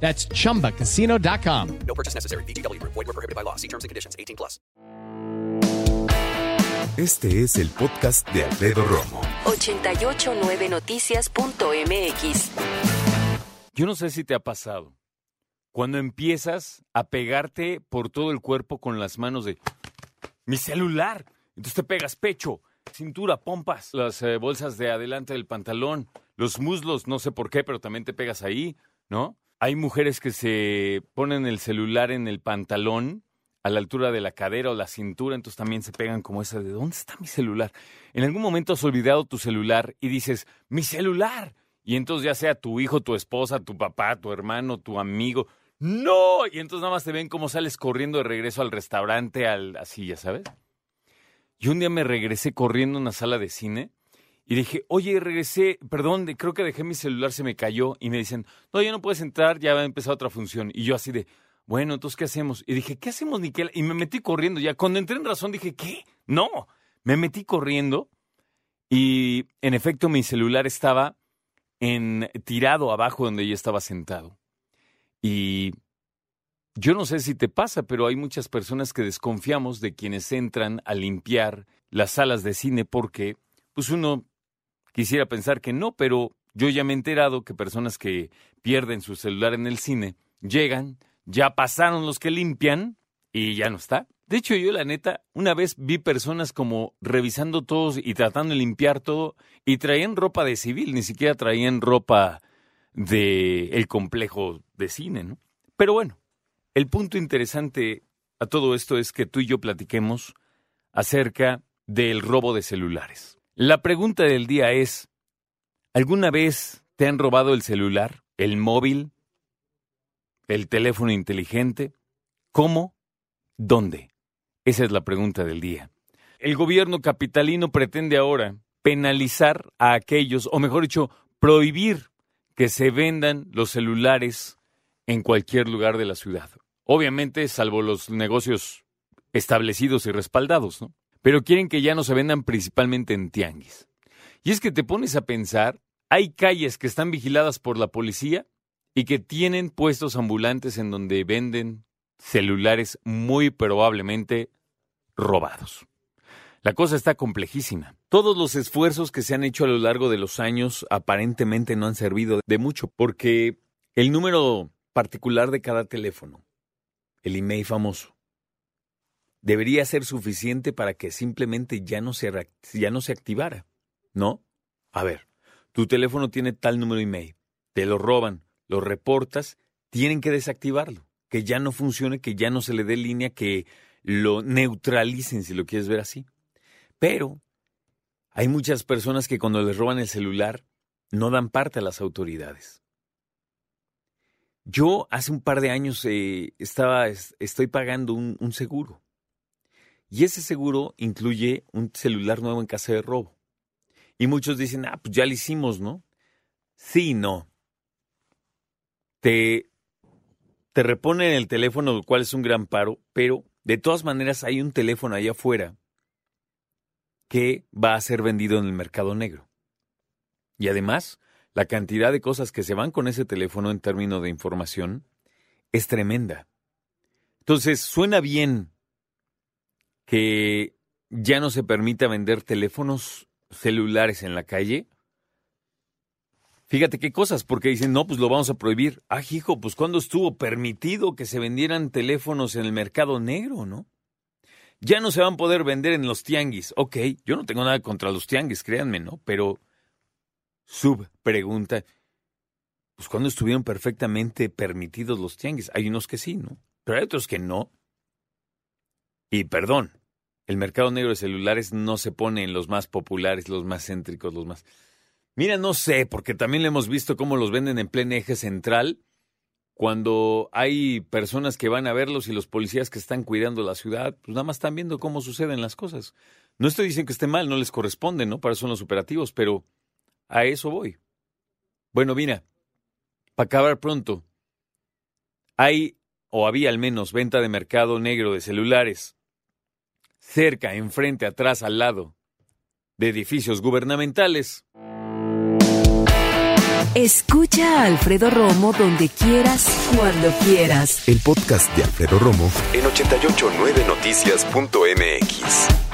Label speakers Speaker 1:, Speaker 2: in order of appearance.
Speaker 1: That's chumbacasino.com.
Speaker 2: No purchase necessary. BGW. Void were prohibited by law. See terms and conditions. 18 plus.
Speaker 3: Este es el podcast de Alfredo Romo.
Speaker 4: 889noticias.mx.
Speaker 5: Yo no sé si te ha pasado. Cuando empiezas a pegarte por todo el cuerpo con las manos de mi celular. Entonces te pegas pecho, cintura, pompas, las eh, bolsas de adelante del pantalón, los muslos, no sé por qué, pero también te pegas ahí, ¿no? Hay mujeres que se ponen el celular en el pantalón a la altura de la cadera o la cintura, entonces también se pegan como esa de ¿dónde está mi celular? En algún momento has olvidado tu celular y dices, mi celular. Y entonces ya sea tu hijo, tu esposa, tu papá, tu hermano, tu amigo, no. Y entonces nada más te ven cómo sales corriendo de regreso al restaurante, al, así, ya sabes. Y un día me regresé corriendo a una sala de cine y dije, oye, regresé, perdón, creo que dejé mi celular, se me cayó. Y me dicen, no, ya no puedes entrar, ya va a empezar otra función. Y yo así de, bueno, entonces, ¿qué hacemos? Y dije, ¿qué hacemos, Niquel? Y me metí corriendo. Ya cuando entré en razón dije, ¿qué? No, me metí corriendo y en efecto mi celular estaba en, tirado abajo donde yo estaba sentado. Y yo no sé si te pasa, pero hay muchas personas que desconfiamos de quienes entran a limpiar las salas de cine porque, pues uno quisiera pensar que no, pero yo ya me he enterado que personas que pierden su celular en el cine llegan, ya pasaron los que limpian y ya no está. De hecho, yo la neta, una vez vi personas como revisando todos y tratando de limpiar todo y traían ropa de civil, ni siquiera traían ropa de el complejo de cine, ¿no? Pero bueno, el punto interesante a todo esto es que tú y yo platiquemos acerca del robo de celulares. La pregunta del día es, ¿alguna vez te han robado el celular, el móvil, el teléfono inteligente? ¿Cómo? ¿Dónde? Esa es la pregunta del día. El gobierno capitalino pretende ahora penalizar a aquellos, o mejor dicho, prohibir que se vendan los celulares en cualquier lugar de la ciudad. Obviamente, salvo los negocios establecidos y respaldados, ¿no? Pero quieren que ya no se vendan principalmente en tianguis. Y es que te pones a pensar, hay calles que están vigiladas por la policía y que tienen puestos ambulantes en donde venden celulares muy probablemente robados. La cosa está complejísima. Todos los esfuerzos que se han hecho a lo largo de los años aparentemente no han servido de mucho porque el número particular de cada teléfono, el email famoso, debería ser suficiente para que simplemente ya no se, ya no se activara, ¿no? A ver, tu teléfono tiene tal número email, te lo roban, lo reportas, tienen que desactivarlo, que ya no funcione, que ya no se le dé línea, que lo neutralicen si lo quieres ver así. Pero hay muchas personas que cuando les roban el celular no dan parte a las autoridades. Yo hace un par de años eh, estaba, es- estoy pagando un seguro. Y ese seguro incluye un celular nuevo en caso de robo. Y muchos dicen, ah, pues ya lo hicimos, ¿no? Sí, no. Te, te reponen el teléfono, lo cual es un gran paro, pero de todas maneras hay un teléfono allá afuera que va a ser vendido en el mercado negro. Y además, la cantidad de cosas que se van con ese teléfono en términos de información es tremenda. Entonces, suena bien que ya no se permita vender teléfonos celulares en la calle. Fíjate qué cosas, porque dicen, no, pues lo vamos a prohibir. Ah, hijo, pues ¿cuándo estuvo permitido que se vendieran teléfonos en el mercado negro, no? Ya no se van a poder vender en los tianguis. Ok, yo no tengo nada contra los tianguis, créanme, ¿no? Pero, sub pregunta, pues ¿cuándo estuvieron perfectamente permitidos los tianguis? Hay unos que sí, ¿no? Pero hay otros que no. Y perdón, el mercado negro de celulares no se pone en los más populares, los más céntricos, los más... Mira, no sé, porque también le hemos visto cómo los venden en pleno eje central cuando hay personas que van a verlos y los policías que están cuidando la ciudad, pues nada más están viendo cómo suceden las cosas. No estoy diciendo que esté mal, no les corresponde, ¿no? Para eso son los operativos, pero a eso voy. Bueno, mira, para acabar pronto, hay o había al menos venta de mercado negro de celulares cerca, enfrente, atrás, al lado de edificios gubernamentales.
Speaker 4: Escucha a Alfredo Romo donde quieras, cuando quieras.
Speaker 3: El podcast de Alfredo Romo en 889noticias.mx.